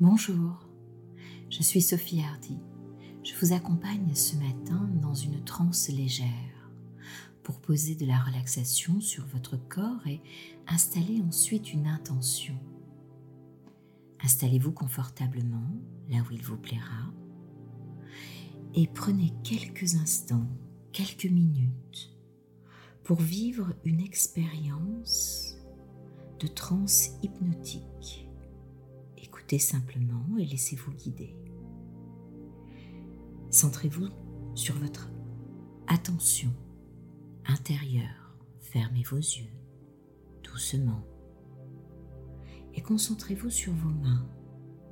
Bonjour, je suis Sophie Hardy. Je vous accompagne ce matin dans une transe légère pour poser de la relaxation sur votre corps et installer ensuite une intention. Installez-vous confortablement là où il vous plaira et prenez quelques instants, quelques minutes pour vivre une expérience de transe hypnotique simplement et laissez-vous guider. Centrez-vous sur votre attention intérieure. Fermez vos yeux doucement et concentrez-vous sur vos mains.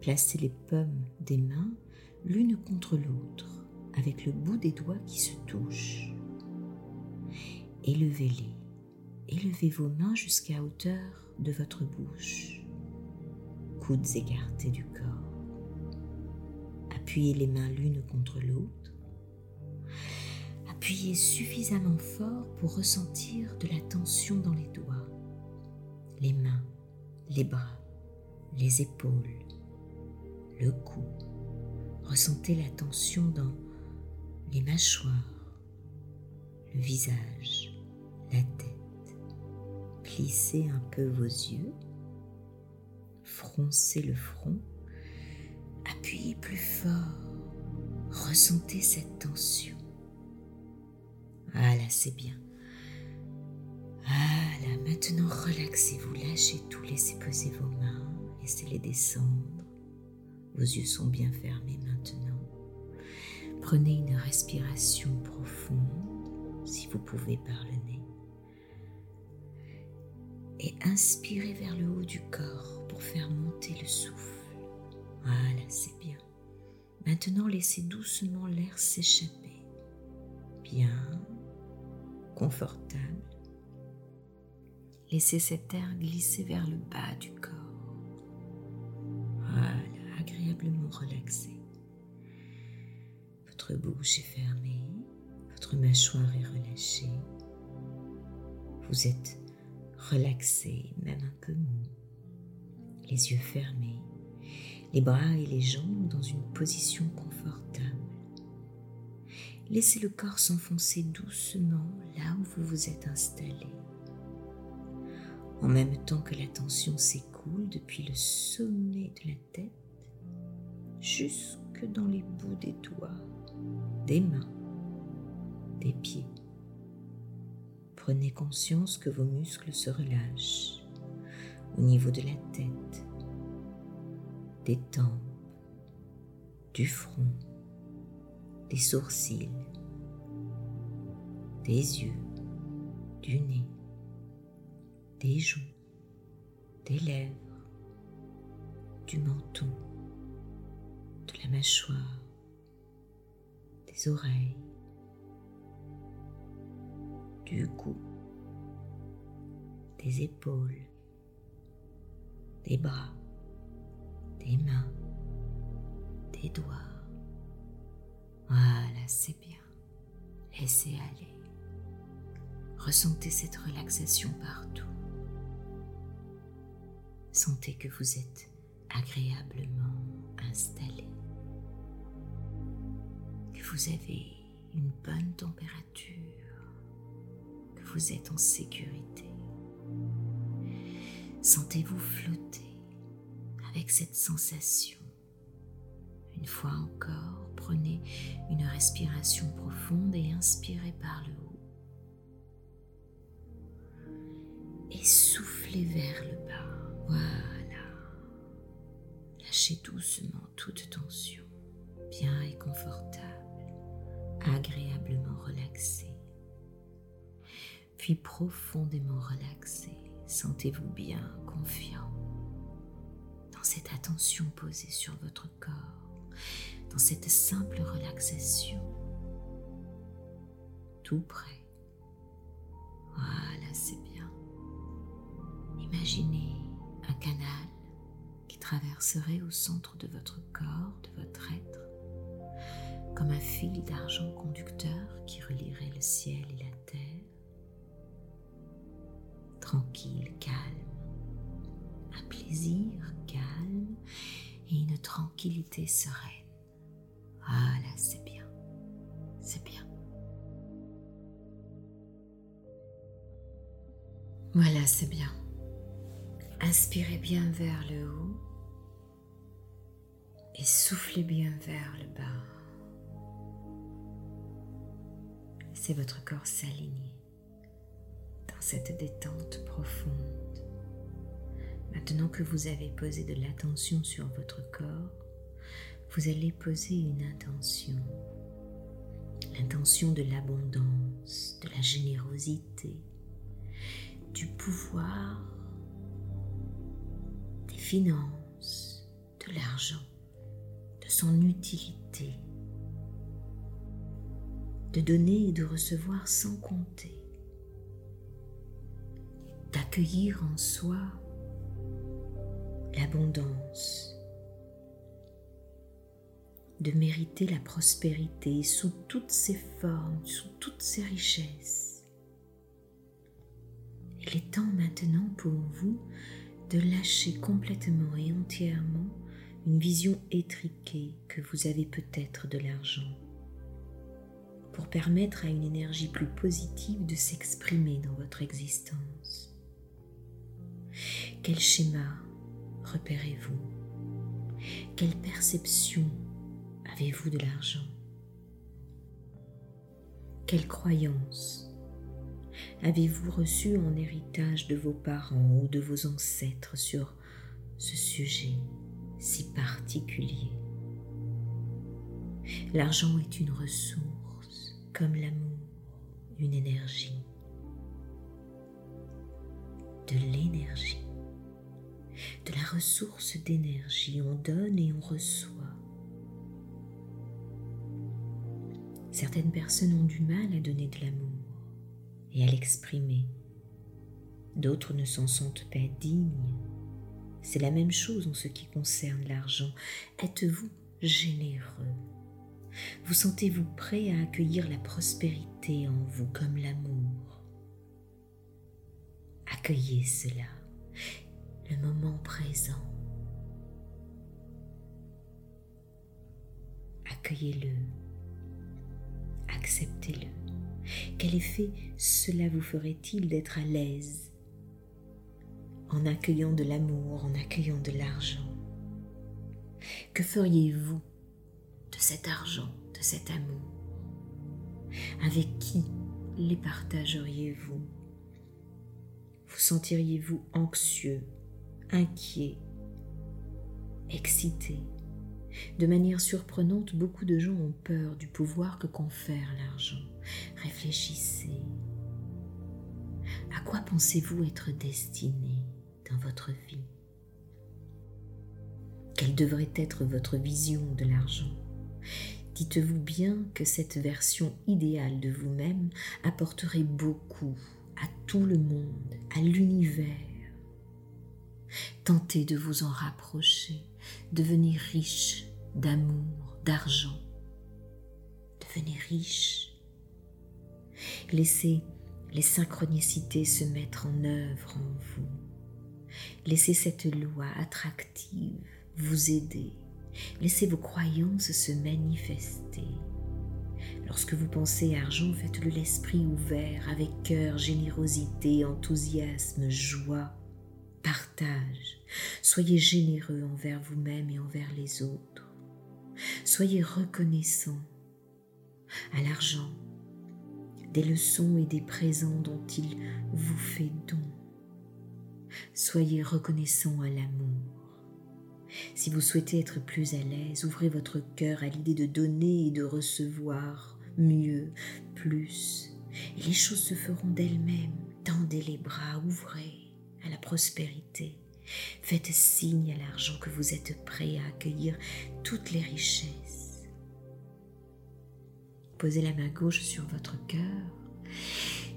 Placez les pommes des mains l'une contre l'autre avec le bout des doigts qui se touchent. Élevez-les. Élevez vos mains jusqu'à hauteur de votre bouche coudes écartés du corps. Appuyez les mains l'une contre l'autre. Appuyez suffisamment fort pour ressentir de la tension dans les doigts, les mains, les bras, les épaules, le cou. Ressentez la tension dans les mâchoires, le visage, la tête. Plissez un peu vos yeux froncez le front, appuyez plus fort, ressentez cette tension. Ah là, c'est bien. Ah là, maintenant relaxez-vous, lâchez tout, laissez poser vos mains, laissez-les descendre. Vos yeux sont bien fermés maintenant. Prenez une respiration profonde, si vous pouvez par le nez. Et inspirez vers le haut du corps faire monter le souffle. Voilà, c'est bien. Maintenant, laissez doucement l'air s'échapper. Bien, confortable. Laissez cet air glisser vers le bas du corps. Voilà, agréablement relaxé. Votre bouche est fermée, votre mâchoire est relâchée. Vous êtes relaxé, même un peu mou les yeux fermés, les bras et les jambes dans une position confortable. Laissez le corps s'enfoncer doucement là où vous vous êtes installé. En même temps que la tension s'écoule depuis le sommet de la tête jusque dans les bouts des doigts, des mains, des pieds. Prenez conscience que vos muscles se relâchent au niveau de la tête, des tempes, du front, des sourcils, des yeux, du nez, des joues, des lèvres, du menton, de la mâchoire, des oreilles, du cou, des épaules, des bras, des mains, des doigts. Voilà, c'est bien. Laissez aller. Ressentez cette relaxation partout. Sentez que vous êtes agréablement installé, que vous avez une bonne température, vous êtes en sécurité. Sentez-vous flotter avec cette sensation. Une fois encore, prenez une respiration profonde et inspirez par le haut. Et soufflez vers le bas. Voilà. Lâchez doucement toute tension, bien et confortable, agréablement relaxé. Profondément relaxé Sentez-vous bien confiant dans cette attention posée sur votre corps, dans cette simple relaxation, tout près. Voilà, c'est bien. Imaginez un canal qui traverserait au centre de votre corps, de votre être, comme un fil d'argent conducteur qui relierait le ciel et la terre tranquille, calme, un plaisir calme et une tranquillité sereine. Voilà, c'est bien. C'est bien. Voilà, c'est bien. Inspirez bien vers le haut et soufflez bien vers le bas. Laissez votre corps s'aligner cette détente profonde. Maintenant que vous avez posé de l'attention sur votre corps, vous allez poser une intention. L'intention de l'abondance, de la générosité, du pouvoir, des finances, de l'argent, de son utilité, de donner et de recevoir sans compter, d'accueillir en soi l'abondance, de mériter la prospérité sous toutes ses formes, sous toutes ses richesses. Il est temps maintenant pour vous de lâcher complètement et entièrement une vision étriquée que vous avez peut-être de l'argent, pour permettre à une énergie plus positive de s'exprimer dans votre existence. Quel schéma repérez-vous? Quelle perception avez-vous de l'argent? Quelle croyance avez-vous reçue en héritage de vos parents ou de vos ancêtres sur ce sujet si particulier? L'argent est une ressource comme l'amour, une énergie, de l'énergie, de la ressource d'énergie. On donne et on reçoit. Certaines personnes ont du mal à donner de l'amour et à l'exprimer. D'autres ne s'en sentent pas dignes. C'est la même chose en ce qui concerne l'argent. Êtes-vous généreux? Vous sentez-vous prêt à accueillir la prospérité en vous comme l'amour? Accueillez cela, le moment présent. Accueillez-le. Acceptez-le. Quel effet cela vous ferait-il d'être à l'aise en accueillant de l'amour, en accueillant de l'argent? Que feriez-vous de cet argent, de cet amour? Avec qui les partageriez-vous? Vous sentiriez-vous anxieux, inquiet, excité de manière surprenante, beaucoup de gens ont peur du pouvoir que confère l'argent. Réfléchissez. À quoi pensez-vous être destiné dans votre vie? Quelle devrait être votre vision de l'argent? Dites-vous bien que cette version idéale de vous-même apporterait beaucoup à tout le monde, à l'univers. Tentez de vous en rapprocher, devenir riche d'amour, d'argent. Devenez riche. Laissez les synchronicités se mettre en œuvre en vous. Laissez cette loi attractive vous aider. Laissez vos croyances se manifester. Lorsque vous pensez argent, faites-le l'esprit ouvert avec cœur, générosité, enthousiasme, joie, partage. Soyez généreux envers vous-même et envers les autres. Soyez reconnaissant à l'argent des leçons et des présents dont il vous fait don. Soyez reconnaissant à l'amour. Si vous souhaitez être plus à l'aise, ouvrez votre cœur à l'idée de donner et de recevoir mieux, plus, et les choses se feront d'elles-mêmes. Tendez les bras, ouvrez à la prospérité. Faites signe à l'argent que vous êtes prêt à accueillir toutes les richesses. Posez la main gauche sur votre cœur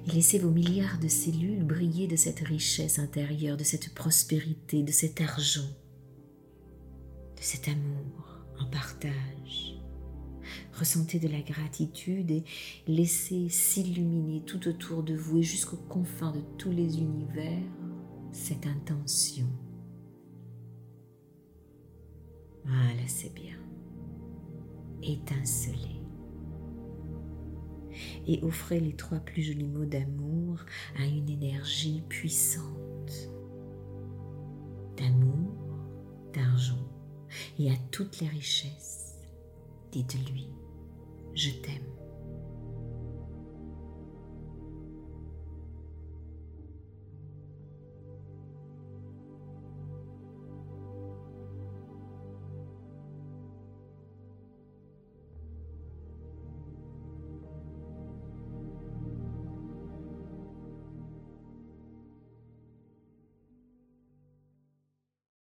et laissez vos milliards de cellules briller de cette richesse intérieure, de cette prospérité, de cet argent, de cet amour en partage. Ressentez de la gratitude et laissez s'illuminer tout autour de vous et jusqu'aux confins de tous les univers cette intention. Voilà, assez bien. Étincelez. Et offrez les trois plus jolis mots d'amour à une énergie puissante. D'amour, d'argent et à toutes les richesses. Dites-lui, je t'aime.